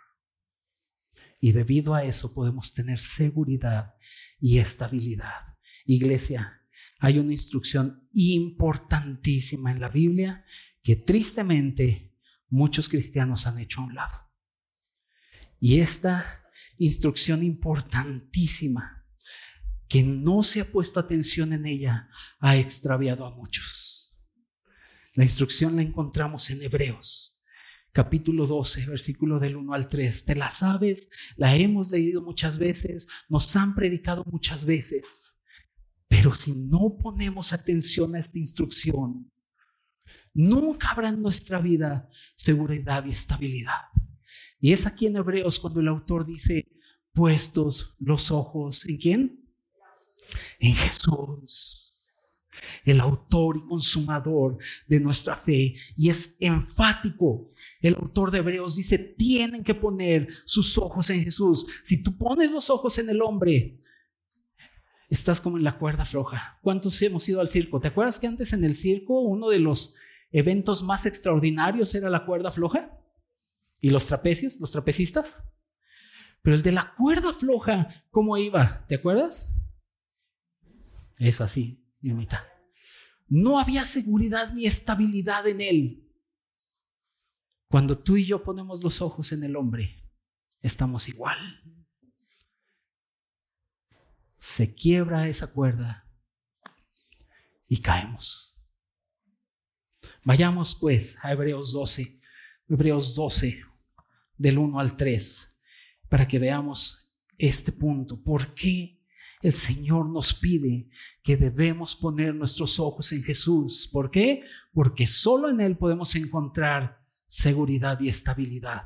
Y debido a eso podemos tener seguridad y estabilidad. Iglesia, hay una instrucción importantísima en la Biblia que tristemente muchos cristianos han hecho a un lado. Y esta instrucción importantísima, que no se ha puesto atención en ella, ha extraviado a muchos. La instrucción la encontramos en Hebreos, capítulo 12, versículo del 1 al 3. Te la sabes, la hemos leído muchas veces, nos han predicado muchas veces. Pero si no ponemos atención a esta instrucción, Nunca habrá en nuestra vida seguridad y estabilidad. Y es aquí en Hebreos cuando el autor dice, puestos los ojos en quién? En Jesús el autor y consumador de nuestra fe. Y es enfático. El autor de Hebreos dice, tienen que poner sus ojos en Jesús. Si tú pones los ojos en el hombre, estás como en la cuerda floja. ¿Cuántos hemos ido al circo? ¿Te acuerdas que antes en el circo uno de los eventos más extraordinarios era la cuerda floja? ¿Y los trapecios, los trapecistas? Pero el de la cuerda floja, ¿cómo iba? ¿Te acuerdas? Eso así, mitad. No había seguridad ni estabilidad en él. Cuando tú y yo ponemos los ojos en el hombre, estamos igual se quiebra esa cuerda y caemos. Vayamos pues a Hebreos 12, Hebreos 12, del 1 al 3, para que veamos este punto. ¿Por qué el Señor nos pide que debemos poner nuestros ojos en Jesús? ¿Por qué? Porque solo en Él podemos encontrar seguridad y estabilidad.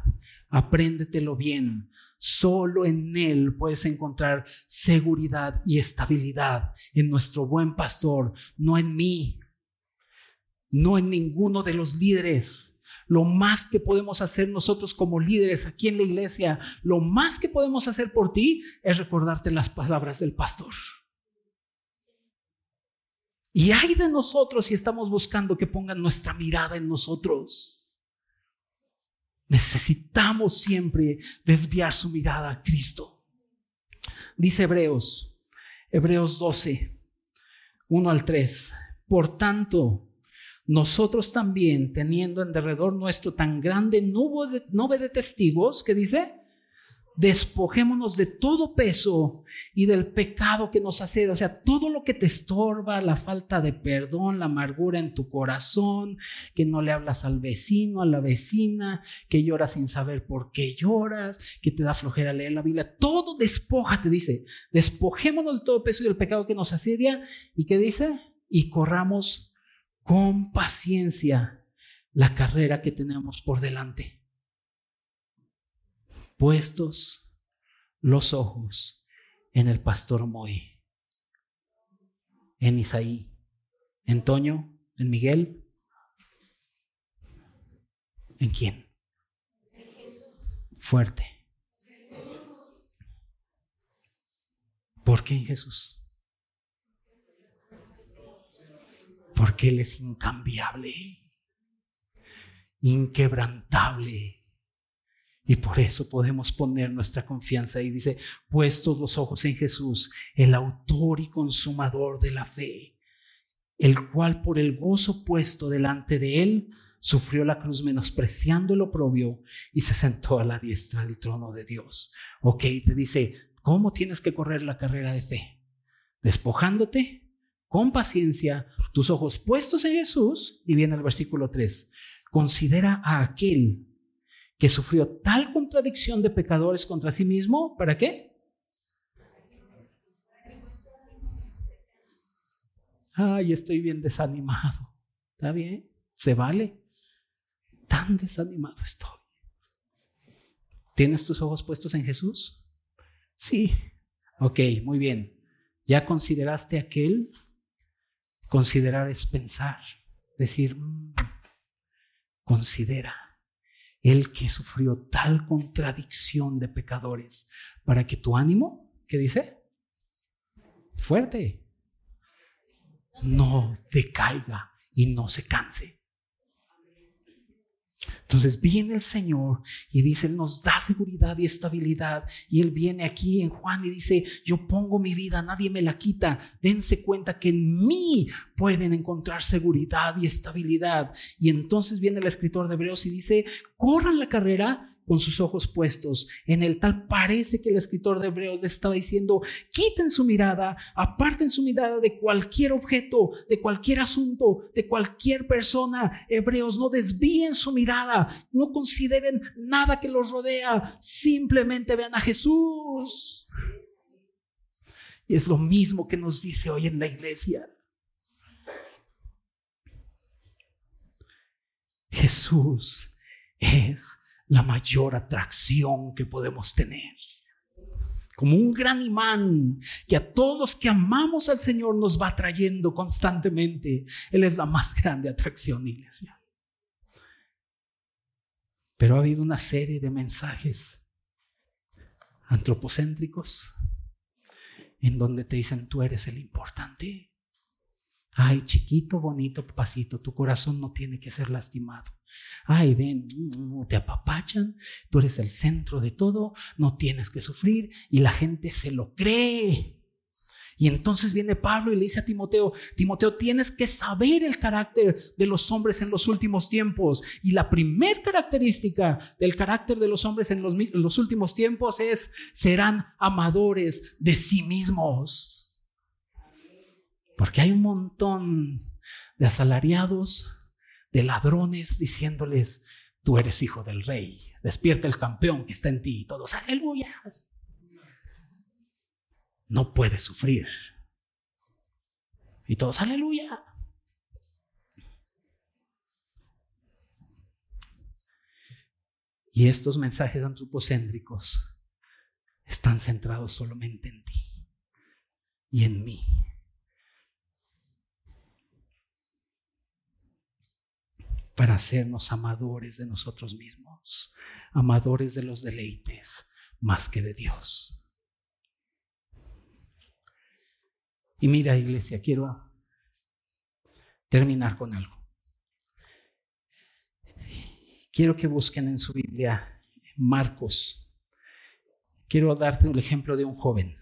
Apréndetelo bien. Solo en Él puedes encontrar seguridad y estabilidad. En nuestro buen pastor, no en mí, no en ninguno de los líderes. Lo más que podemos hacer nosotros como líderes aquí en la iglesia, lo más que podemos hacer por ti es recordarte las palabras del pastor. Y hay de nosotros si estamos buscando que pongan nuestra mirada en nosotros. Necesitamos siempre desviar su mirada a Cristo. Dice Hebreos, Hebreos 12, 1 al 3. Por tanto, nosotros también, teniendo en derredor nuestro tan grande nube de, nube de testigos, que dice, despojémonos de todo peso y del pecado que nos hace, o sea, todo lo que te estorba, la falta de perdón, la amargura en tu corazón, que no le hablas al vecino, a la vecina, que lloras sin saber por qué lloras, que te da flojera leer la Biblia, todo despoja, te dice, despojémonos de todo peso y del pecado que nos asedia, y qué dice, y corramos con paciencia la carrera que tenemos por delante puestos los ojos en el pastor Moy, en Isaí, en Toño, en Miguel. ¿En quién? Fuerte. ¿Por qué en Jesús? Porque Él es incambiable, inquebrantable y por eso podemos poner nuestra confianza y dice, puestos los ojos en Jesús, el autor y consumador de la fe, el cual por el gozo puesto delante de él, sufrió la cruz menospreciando el oprobio y se sentó a la diestra del trono de Dios. Ok, te dice, ¿cómo tienes que correr la carrera de fe? Despojándote con paciencia, tus ojos puestos en Jesús, y viene el versículo 3, considera a aquel que sufrió tal contradicción de pecadores contra sí mismo, ¿para qué? Ay, estoy bien desanimado. ¿Está bien? ¿Se vale? Tan desanimado estoy. ¿Tienes tus ojos puestos en Jesús? Sí. Ok, muy bien. ¿Ya consideraste aquel? Considerar es pensar, decir, mm, considera el que sufrió tal contradicción de pecadores, para que tu ánimo, ¿qué dice? Fuerte, no decaiga y no se canse. Entonces viene el Señor y dice, Él nos da seguridad y estabilidad. Y Él viene aquí en Juan y dice, yo pongo mi vida, nadie me la quita. Dense cuenta que en mí pueden encontrar seguridad y estabilidad. Y entonces viene el escritor de Hebreos y dice, corran la carrera con sus ojos puestos en el tal parece que el escritor de Hebreos le estaba diciendo, quiten su mirada, aparten su mirada de cualquier objeto, de cualquier asunto, de cualquier persona. Hebreos, no desvíen su mirada, no consideren nada que los rodea, simplemente vean a Jesús. Y es lo mismo que nos dice hoy en la iglesia. Jesús es la mayor atracción que podemos tener. Como un gran imán que a todos los que amamos al Señor nos va trayendo constantemente. Él es la más grande atracción, iglesia. Pero ha habido una serie de mensajes antropocéntricos en donde te dicen, tú eres el importante. Ay, chiquito, bonito, pasito, tu corazón no tiene que ser lastimado. Ay, ven, te apapachan, tú eres el centro de todo, no tienes que sufrir y la gente se lo cree. Y entonces viene Pablo y le dice a Timoteo, Timoteo, tienes que saber el carácter de los hombres en los últimos tiempos. Y la primer característica del carácter de los hombres en los, en los últimos tiempos es, serán amadores de sí mismos. Porque hay un montón de asalariados, de ladrones, diciéndoles, tú eres hijo del rey, despierta el campeón que está en ti. Y todos, aleluya no puede sufrir. Y todos, aleluya. Y estos mensajes antropocéntricos están centrados solamente en ti y en mí. Para hacernos amadores de nosotros mismos, amadores de los deleites más que de Dios. Y mira, iglesia, quiero terminar con algo. Quiero que busquen en su Biblia Marcos. Quiero darte el ejemplo de un joven,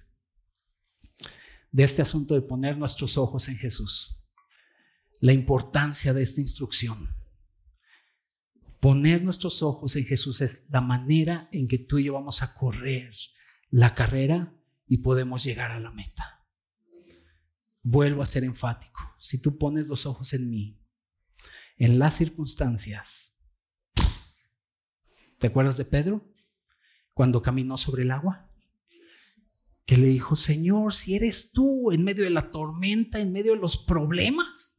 de este asunto de poner nuestros ojos en Jesús. La importancia de esta instrucción. Poner nuestros ojos en Jesús es la manera en que tú y yo vamos a correr la carrera y podemos llegar a la meta. Vuelvo a ser enfático. Si tú pones los ojos en mí, en las circunstancias, ¿te acuerdas de Pedro? Cuando caminó sobre el agua. Que le dijo, Señor, si eres tú en medio de la tormenta, en medio de los problemas.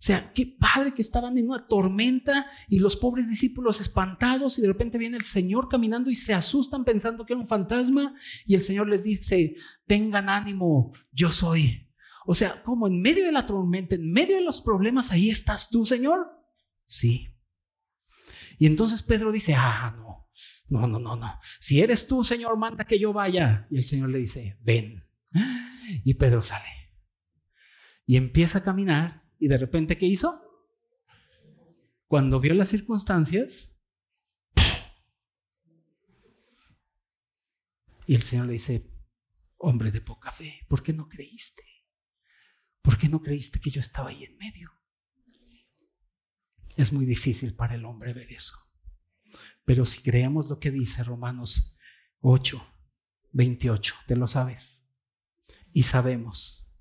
O sea, qué padre que estaban en una tormenta y los pobres discípulos espantados y de repente viene el Señor caminando y se asustan pensando que era un fantasma y el Señor les dice, tengan ánimo, yo soy o sea, como en medio de la tormenta, en medio de los problemas, ahí estás tú, Señor. Sí. Y entonces Pedro dice, ah, no, no, no, no, no. Si eres tú, Señor, manda que yo vaya. Y el Señor le dice, ven. Y Pedro sale. Y empieza a caminar. Y de repente, ¿qué hizo? Cuando vio las circunstancias, y el Señor le dice, hombre de poca fe, ¿por qué no creíste? ¿Por qué no creíste que yo estaba ahí en medio? Es muy difícil para el hombre ver eso. Pero si creemos lo que dice Romanos 8, 28, te lo sabes. Y sabemos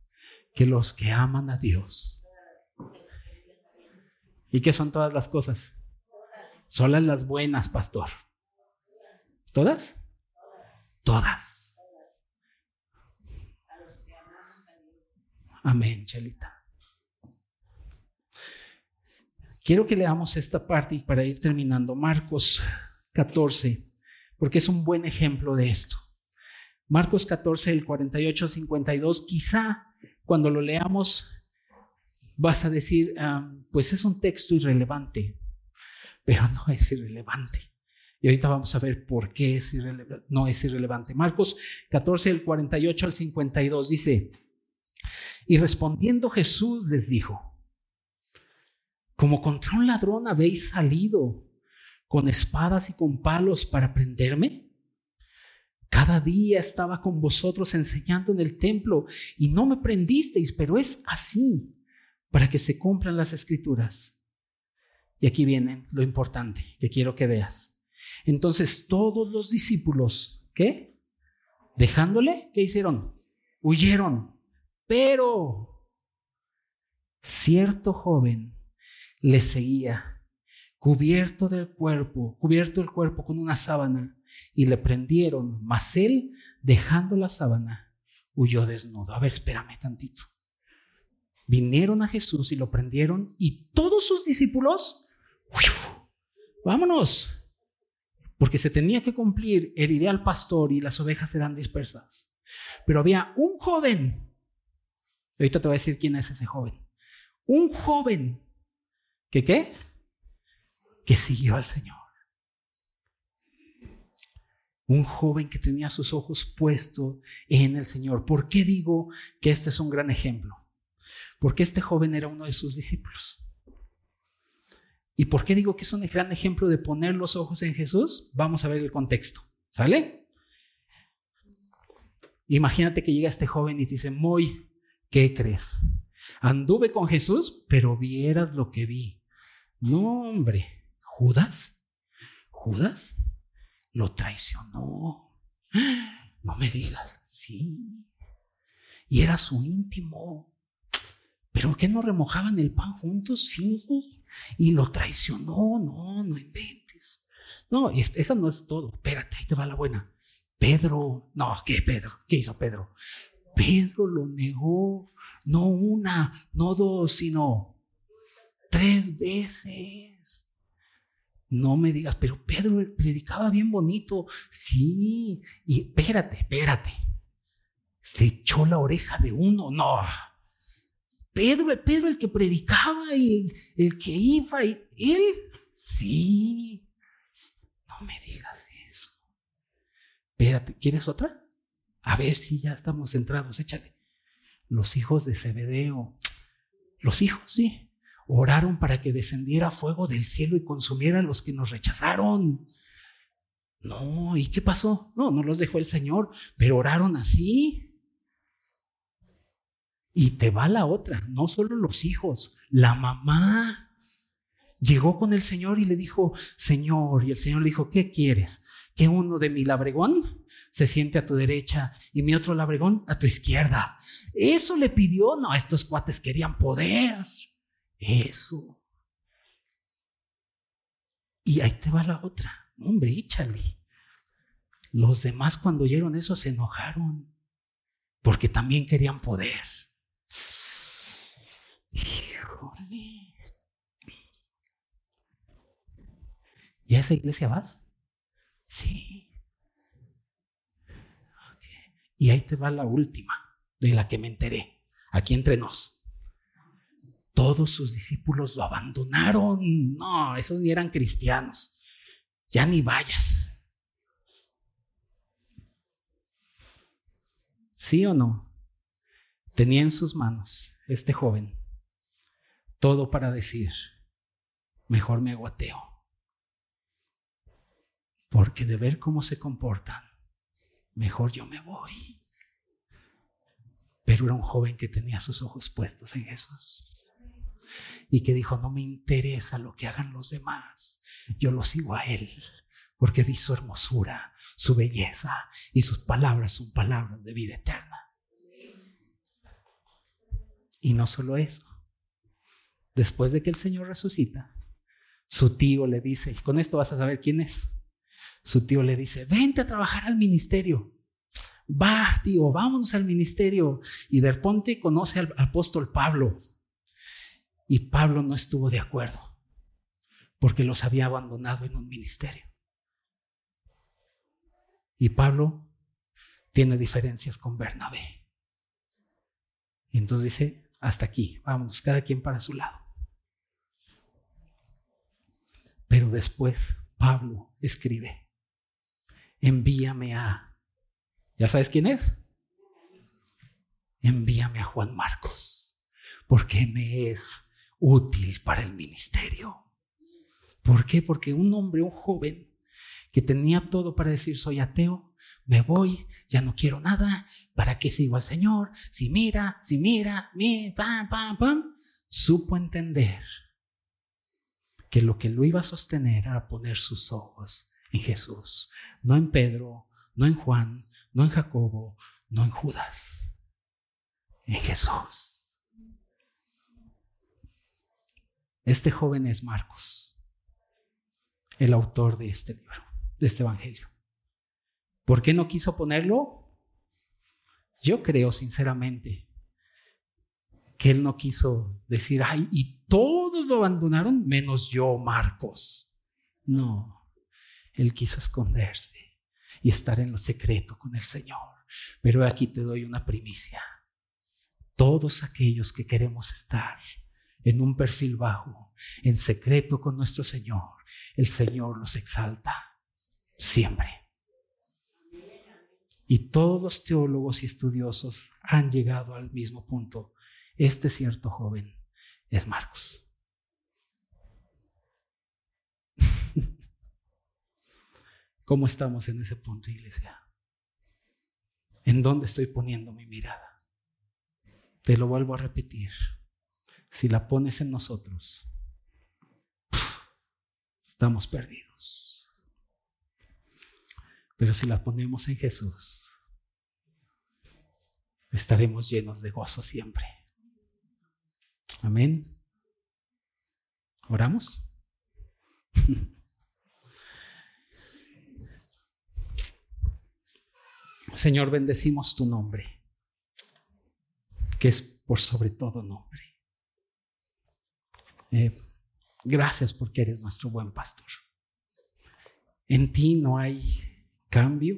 que los que aman a Dios. ¿Y qué son todas las cosas? Solo las buenas, pastor. ¿Todas? Todas. Amén, Chelita. Quiero que leamos esta parte para ir terminando. Marcos 14, porque es un buen ejemplo de esto. Marcos 14, el 48 al 52, quizá cuando lo leamos vas a decir, ah, pues es un texto irrelevante, pero no es irrelevante. Y ahorita vamos a ver por qué es no es irrelevante. Marcos 14, el 48 al 52 dice, y respondiendo Jesús les dijo, como contra un ladrón habéis salido con espadas y con palos para prenderme. Cada día estaba con vosotros enseñando en el templo y no me prendisteis, pero es así para que se cumplan las escrituras. Y aquí viene lo importante que quiero que veas. Entonces todos los discípulos, ¿qué? Dejándole, ¿qué hicieron? Huyeron. Pero cierto joven le seguía, cubierto del cuerpo, cubierto el cuerpo con una sábana, y le prendieron, mas él, dejando la sábana, huyó desnudo. A ver, espérame tantito. Vinieron a Jesús y lo prendieron, y todos sus discípulos, vámonos, porque se tenía que cumplir el ideal pastor y las ovejas serán dispersas. Pero había un joven ahorita te voy a decir quién es ese joven. Un joven que qué? Que siguió al Señor. Un joven que tenía sus ojos puestos en el Señor. ¿Por qué digo que este es un gran ejemplo? Porque este joven era uno de sus discípulos. ¿Y por qué digo que es un gran ejemplo de poner los ojos en Jesús? Vamos a ver el contexto. ¿Sale? Imagínate que llega este joven y te dice, Muy, ¿qué crees? Anduve con Jesús, pero vieras lo que vi. No, hombre, Judas, Judas lo traicionó. No me digas, sí. Y era su íntimo. ¿Pero qué no remojaban el pan juntos? Sí. Y lo traicionó. No, no inventes. No, esa no es todo. Espérate, ahí te va la buena. Pedro, no, ¿qué Pedro? ¿Qué hizo Pedro? Pedro lo negó, no una, no dos, sino tres veces. No me digas, pero Pedro predicaba bien bonito. Sí, y espérate, espérate. Se echó la oreja de uno, no. Pedro, Pedro el que predicaba y el, que iba, y él, sí. No me digas eso. Espérate, ¿quieres otra? A ver si ya estamos centrados, échale. Los hijos de Zebedeo, los hijos, sí, Oraron para que descendiera fuego del cielo y consumiera a los que nos rechazaron. No, ¿y qué pasó? No, no los dejó el Señor, pero oraron así. Y te va la otra, no solo los hijos, la mamá llegó con el Señor y le dijo, Señor, y el Señor le dijo, ¿qué quieres? Que uno de mi labregón se siente a tu derecha y mi otro labregón a tu izquierda. Eso le pidió, no, estos cuates querían poder. Eso. Y ahí te va la otra. Hombre, échale. Los demás cuando oyeron eso se enojaron porque también querían poder. Híjole. ¿Y a esa iglesia vas? Sí. Y ahí te va la última de la que me enteré, aquí entre nos todos sus discípulos lo abandonaron. No, esos ni eran cristianos. Ya ni vayas. ¿Sí o no? Tenía en sus manos este joven todo para decir, mejor me hago Porque de ver cómo se comportan, mejor yo me voy. Pero era un joven que tenía sus ojos puestos en Jesús y que dijo, no me interesa lo que hagan los demás, yo lo sigo a Él, porque vi su hermosura, su belleza y sus palabras son palabras de vida eterna. Y no solo eso, después de que el Señor resucita, su tío le dice, y con esto vas a saber quién es, su tío le dice, vente a trabajar al ministerio. Va, tío, vámonos al ministerio. Y de ponte conoce al apóstol Pablo. Y Pablo no estuvo de acuerdo porque los había abandonado en un ministerio. Y Pablo tiene diferencias con Bernabé. Y entonces dice, hasta aquí, vámonos, cada quien para su lado. Pero después Pablo escribe, envíame a, ¿ya sabes quién es? Envíame a Juan Marcos, porque me es útil para el ministerio. ¿Por qué? Porque un hombre, un joven que tenía todo para decir soy ateo, me voy, ya no quiero nada, ¿para qué sigo al Señor? Si mira, si mira, mi, pam, pam, pam, supo entender que lo que lo iba a sostener era poner sus ojos en Jesús, no en Pedro, no en Juan, no en Jacobo, no en Judas, en Jesús. Este joven es Marcos, el autor de este libro, de este evangelio. ¿Por qué no quiso ponerlo? Yo creo sinceramente que él no quiso decir, ay, y todos lo abandonaron menos yo, Marcos. No, él quiso esconderse y estar en lo secreto con el Señor. Pero aquí te doy una primicia. Todos aquellos que queremos estar en un perfil bajo, en secreto con nuestro Señor, el Señor los exalta siempre. Y todos los teólogos y estudiosos han llegado al mismo punto. Este cierto joven es Marcos. ¿Cómo estamos en ese punto, iglesia? ¿En dónde estoy poniendo mi mirada? Te lo vuelvo a repetir. Si la pones en nosotros, estamos perdidos. Pero si la ponemos en Jesús, estaremos llenos de gozo siempre. Amén. ¿Oramos? Señor, bendecimos tu nombre, que es por sobre todo nombre. Eh, gracias porque eres nuestro buen pastor. En ti no hay cambio,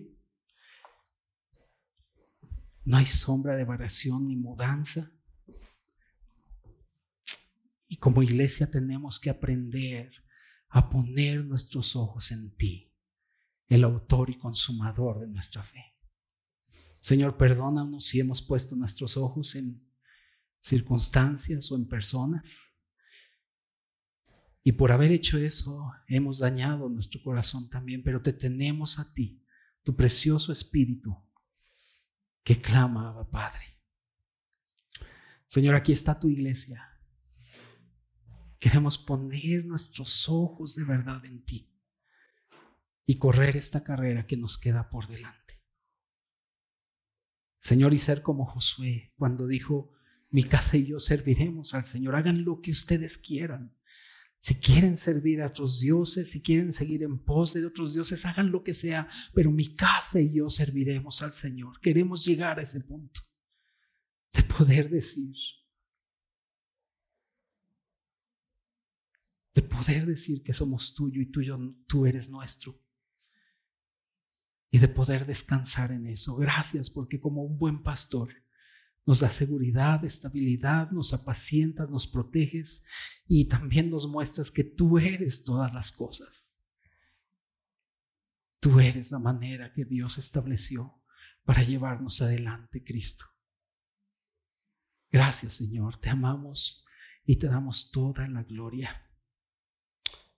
no hay sombra de variación ni mudanza. Y como iglesia tenemos que aprender a poner nuestros ojos en ti, el autor y consumador de nuestra fe. Señor, perdónanos si hemos puesto nuestros ojos en circunstancias o en personas. Y por haber hecho eso, hemos dañado nuestro corazón también, pero te tenemos a ti, tu precioso Espíritu, que clama, Padre. Señor, aquí está tu iglesia. Queremos poner nuestros ojos de verdad en ti y correr esta carrera que nos queda por delante. Señor, y ser como Josué cuando dijo, mi casa y yo serviremos al Señor, hagan lo que ustedes quieran. Si quieren servir a otros dioses, si quieren seguir en pos de otros dioses, hagan lo que sea, pero mi casa y yo serviremos al Señor. Queremos llegar a ese punto de poder decir, de poder decir que somos tuyo y tú eres nuestro y de poder descansar en eso. Gracias porque como un buen pastor nos da seguridad, estabilidad, nos apacientas, nos proteges y también nos muestras que tú eres todas las cosas. Tú eres la manera que Dios estableció para llevarnos adelante, Cristo. Gracias, Señor. Te amamos y te damos toda la gloria.